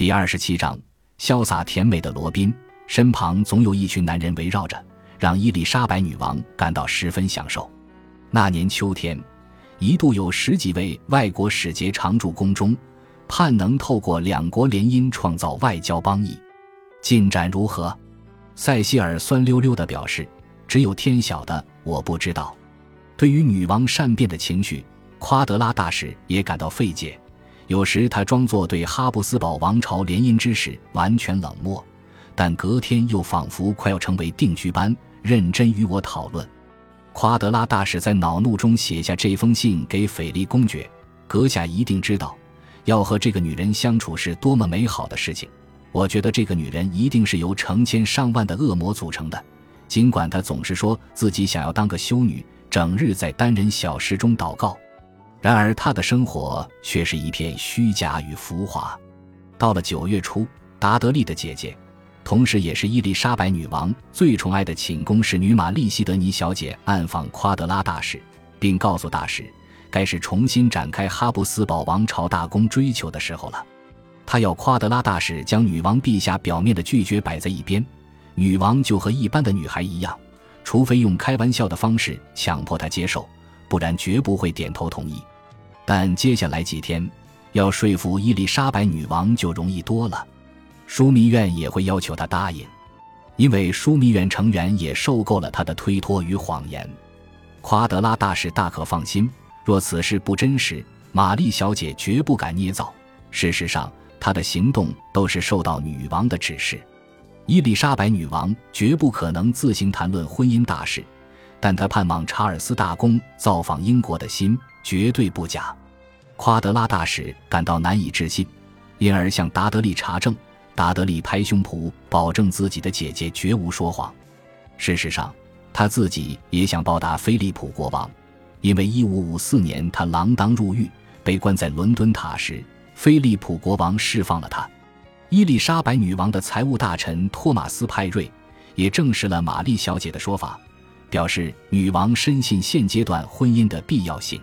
第二十七章，潇洒甜美的罗宾身旁总有一群男人围绕着，让伊丽莎白女王感到十分享受。那年秋天，一度有十几位外国使节常驻宫中，盼能透过两国联姻创造外交邦谊。进展如何？塞西尔酸溜溜地表示：“只有天晓得，我不知道。”对于女王善变的情绪，夸德拉大使也感到费解。有时他装作对哈布斯堡王朝联姻之事完全冷漠，但隔天又仿佛快要成为定居般认真与我讨论。夸德拉大使在恼怒中写下这封信给斐利公爵：“阁下一定知道，要和这个女人相处是多么美好的事情。我觉得这个女人一定是由成千上万的恶魔组成的，尽管她总是说自己想要当个修女，整日在单人小室中祷告。”然而，他的生活却是一片虚假与浮华。到了九月初，达德利的姐姐，同时也是伊丽莎白女王最宠爱的寝宫侍女玛丽·西德尼小姐暗访夸德拉大使，并告诉大使，该是重新展开哈布斯堡王朝大公追求的时候了。他要夸德拉大使将女王陛下表面的拒绝摆在一边，女王就和一般的女孩一样，除非用开玩笑的方式强迫她接受，不然绝不会点头同意。但接下来几天，要说服伊丽莎白女王就容易多了。枢密院也会要求她答应，因为枢密院成员也受够了她的推脱与谎言。夸德拉大使大可放心，若此事不真实，玛丽小姐绝不敢捏造。事实上，她的行动都是受到女王的指示。伊丽莎白女王绝不可能自行谈论婚姻大事，但她盼望查尔斯大公造访英国的心绝对不假。夸德拉大使感到难以置信，因而向达德利查证。达德利拍胸脯保证自己的姐姐绝无说谎。事实上，他自己也想报答菲利普国王，因为1554年他锒铛入狱，被关在伦敦塔时，菲利普国王释放了他。伊丽莎白女王的财务大臣托马斯派瑞也证实了玛丽小姐的说法，表示女王深信现阶段婚姻的必要性。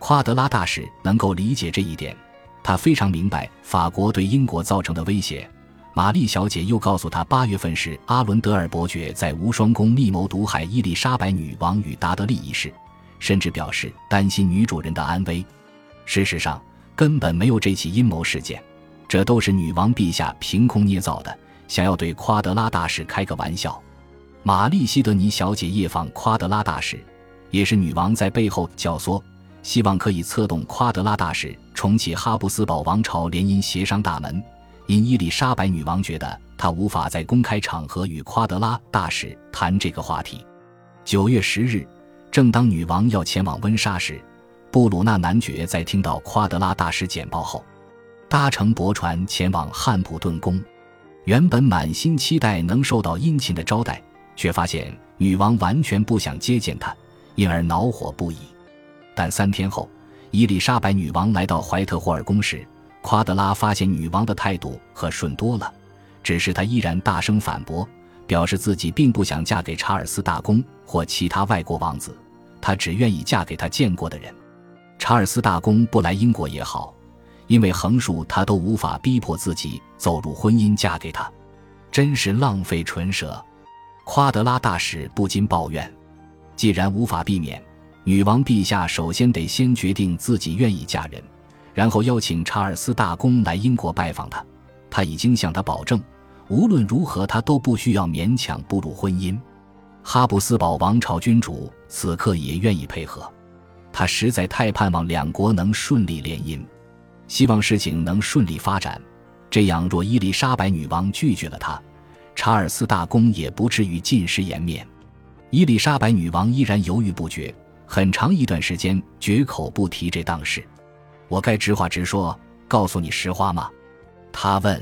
夸德拉大使能够理解这一点，他非常明白法国对英国造成的威胁。玛丽小姐又告诉他，八月份是阿伦德尔伯爵在无双宫密谋毒害伊丽莎白女王与达德利一事，甚至表示担心女主人的安危。事实上，根本没有这起阴谋事件，这都是女王陛下凭空捏造的，想要对夸德拉大使开个玩笑。玛丽西德尼小姐夜访夸德拉大使，也是女王在背后教唆。希望可以策动夸德拉大使重启哈布斯堡王朝联姻协商大门，因伊丽莎白女王觉得她无法在公开场合与夸德拉大使谈这个话题。九月十日，正当女王要前往温莎时，布鲁纳男爵在听到夸德拉大使简报后，搭乘驳船前往汉普顿宫。原本满心期待能受到殷勤的招待，却发现女王完全不想接见他，因而恼火不已。但三天后，伊丽莎白女王来到怀特霍尔宫时，夸德拉发现女王的态度和顺多了，只是她依然大声反驳，表示自己并不想嫁给查尔斯大公或其他外国王子，她只愿意嫁给他见过的人。查尔斯大公不来英国也好，因为横竖他都无法逼迫自己走入婚姻嫁给他，真是浪费唇舌。夸德拉大使不禁抱怨：既然无法避免。女王陛下首先得先决定自己愿意嫁人，然后邀请查尔斯大公来英国拜访他。他已经向他保证，无论如何他都不需要勉强步入婚姻。哈布斯堡王朝君主此刻也愿意配合，他实在太盼望两国能顺利联姻，希望事情能顺利发展。这样，若伊丽莎白女王拒绝了他，查尔斯大公也不至于尽失颜面。伊丽莎白女王依然犹豫不决。很长一段时间绝口不提这档事，我该直话直说，告诉你实话吗？他问。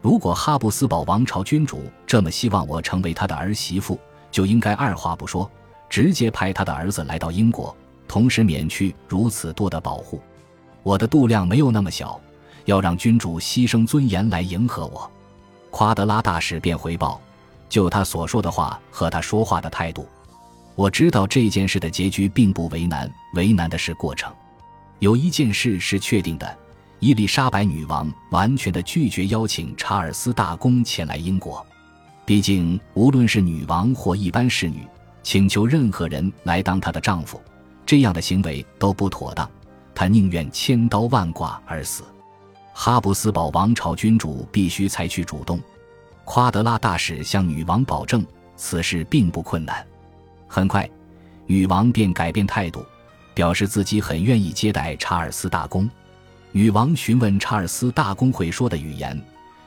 如果哈布斯堡王朝君主这么希望我成为他的儿媳妇，就应该二话不说，直接派他的儿子来到英国，同时免去如此多的保护。我的度量没有那么小，要让君主牺牲尊严来迎合我。夸德拉大使便回报，就他所说的话和他说话的态度。我知道这件事的结局并不为难，为难的是过程。有一件事是确定的：伊丽莎白女王完全的拒绝邀请查尔斯大公前来英国。毕竟，无论是女王或一般侍女，请求任何人来当她的丈夫，这样的行为都不妥当。她宁愿千刀万剐而死。哈布斯堡王朝君主必须采取主动。夸德拉大使向女王保证，此事并不困难。很快，女王便改变态度，表示自己很愿意接待查尔斯大公。女王询问查尔斯大公会说的语言。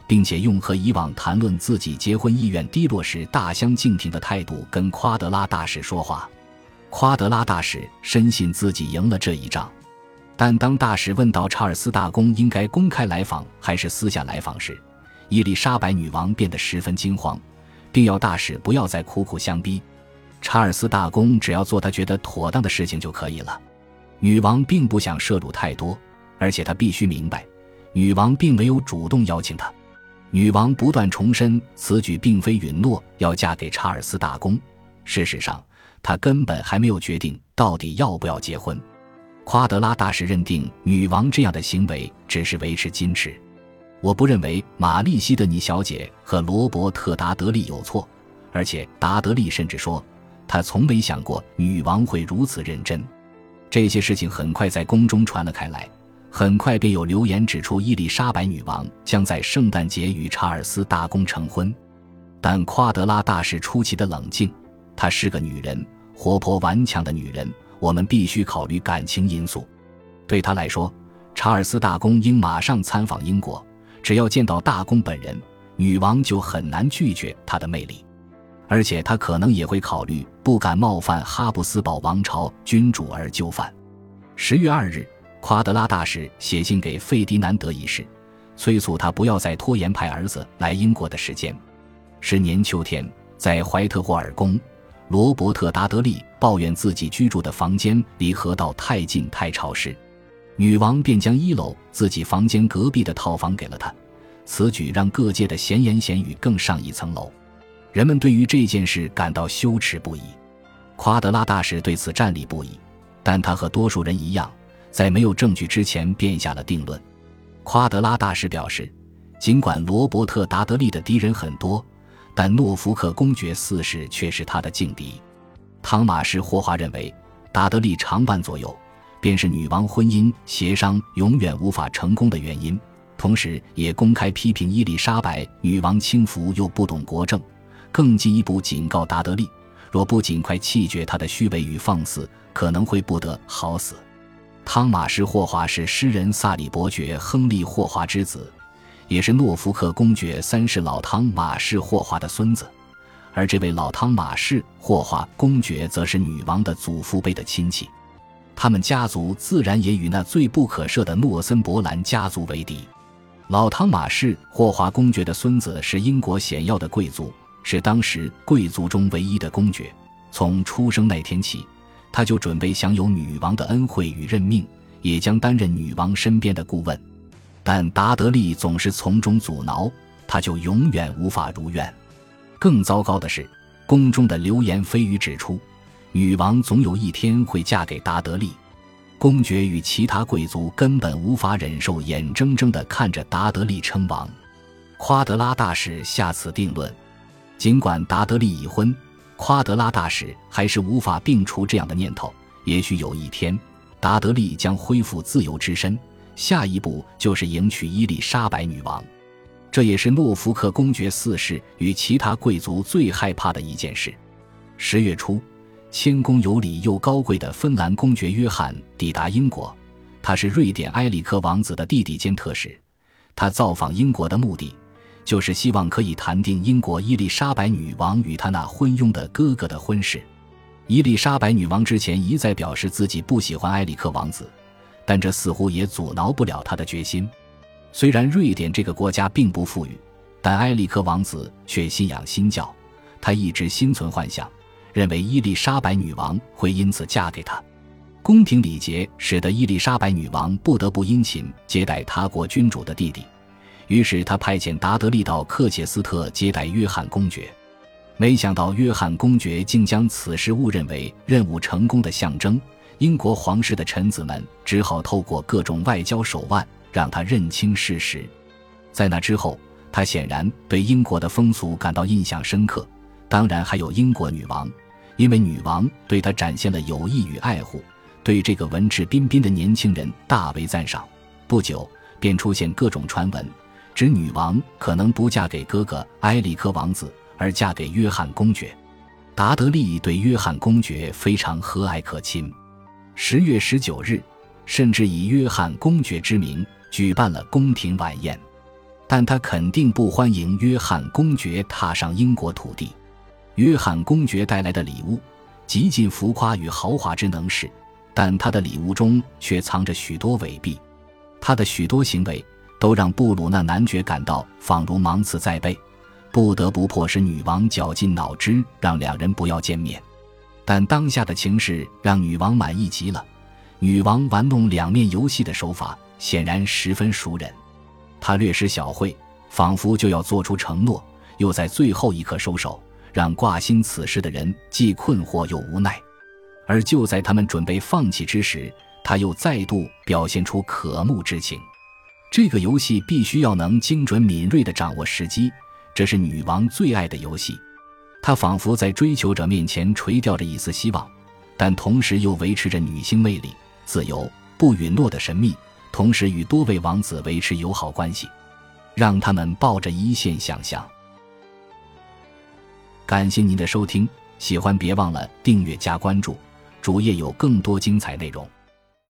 并且用和以往谈论自己结婚意愿低落时大相径庭的态度跟夸德拉大使说话。夸德拉大使深信自己赢了这一仗，但当大使问到查尔斯大公应该公开来访还是私下来访时，伊丽莎白女王变得十分惊慌，并要大使不要再苦苦相逼。查尔斯大公只要做他觉得妥当的事情就可以了。女王并不想涉入太多，而且她必须明白，女王并没有主动邀请他。女王不断重申，此举并非允诺要嫁给查尔斯大公。事实上，她根本还没有决定到底要不要结婚。夸德拉大使认定女王这样的行为只是维持矜持。我不认为玛丽西德尼小姐和罗伯特达德利有错，而且达德利甚至说，他从没想过女王会如此认真。这些事情很快在宫中传了开来。很快便有流言指出，伊丽莎白女王将在圣诞节与查尔斯大公成婚。但夸德拉大使出奇的冷静，她是个女人，活泼顽强的女人。我们必须考虑感情因素。对她来说，查尔斯大公应马上参访英国。只要见到大公本人，女王就很难拒绝他的魅力。而且他可能也会考虑不敢冒犯哈布斯堡王朝君主而就范。十月二日。夸德拉大使写信给费迪南德一世，催促他不要再拖延派儿子来英国的时间。是年秋天，在怀特霍尔宫，罗伯特·达德利抱怨自己居住的房间离河道太近、太潮湿，女王便将一楼自己房间隔壁的套房给了他。此举让各界的闲言闲语更上一层楼，人们对于这件事感到羞耻不已。夸德拉大使对此站立不已，但他和多数人一样。在没有证据之前便下了定论。夸德拉大使表示，尽管罗伯特·达德利的敌人很多，但诺福克公爵四世却是他的劲敌。汤马士·霍华认为，达德利常伴左右，便是女王婚姻协商永远无法成功的原因。同时，也公开批评伊丽莎白女王轻浮又不懂国政，更进一步警告达德利，若不尽快弃绝他的虚伪与放肆，可能会不得好死。汤马士·霍华是诗人萨里伯爵亨利·霍华之子，也是诺福克公爵三世老汤马士·霍华的孙子。而这位老汤马士·霍华公爵则是女王的祖父辈的亲戚，他们家族自然也与那最不可赦的诺森伯兰家族为敌。老汤马士·霍华公爵的孙子是英国显要的贵族，是当时贵族中唯一的公爵。从出生那天起。他就准备享有女王的恩惠与任命，也将担任女王身边的顾问，但达德利总是从中阻挠，他就永远无法如愿。更糟糕的是，宫中的流言蜚语指出，女王总有一天会嫁给达德利。公爵与其他贵族根本无法忍受眼睁睁地看着达德利称王。夸德拉大使下此定论，尽管达德利已婚。夸德拉大使还是无法摒除这样的念头。也许有一天，达德利将恢复自由之身，下一步就是迎娶伊丽莎白女王。这也是诺福克公爵四世与其他贵族最害怕的一件事。十月初，谦恭有礼又高贵的芬兰公爵约翰抵达英国，他是瑞典埃里克王子的弟弟兼特使。他造访英国的目的。就是希望可以谈定英国伊丽莎白女王与她那昏庸的哥哥的婚事。伊丽莎白女王之前一再表示自己不喜欢埃里克王子，但这似乎也阻挠不了她的决心。虽然瑞典这个国家并不富裕，但埃里克王子却信仰新教，他一直心存幻想，认为伊丽莎白女王会因此嫁给他。宫廷礼节使得伊丽莎白女王不得不殷勤接待他国君主的弟弟。于是他派遣达德利到克切斯特接待约翰公爵，没想到约翰公爵竟将此事误认为任务成功的象征。英国皇室的臣子们只好透过各种外交手腕，让他认清事实。在那之后，他显然对英国的风俗感到印象深刻，当然还有英国女王，因为女王对他展现了友谊与爱护，对这个文质彬彬的年轻人大为赞赏。不久，便出现各种传闻，指女王可能不嫁给哥哥埃里克王子，而嫁给约翰公爵。达德利对约翰公爵非常和蔼可亲。十月十九日，甚至以约翰公爵之名举办了宫廷晚宴。但他肯定不欢迎约翰公爵踏上英国土地。约翰公爵带来的礼物极尽浮夸与豪华之能事，但他的礼物中却藏着许多伪币。他的许多行为都让布鲁纳男爵感到仿如芒刺在背，不得不迫使女王绞尽脑汁让两人不要见面。但当下的情势让女王满意极了。女王玩弄两面游戏的手法显然十分熟稔。她略施小惠，仿佛就要做出承诺，又在最后一刻收手，让挂心此事的人既困惑又无奈。而就在他们准备放弃之时，他又再度表现出渴慕之情。这个游戏必须要能精准敏锐地掌握时机，这是女王最爱的游戏。她仿佛在追求者面前垂钓着一丝希望，但同时又维持着女性魅力、自由、不允诺的神秘，同时与多位王子维持友好关系，让他们抱着一线想象。感谢您的收听，喜欢别忘了订阅加关注，主页有更多精彩内容。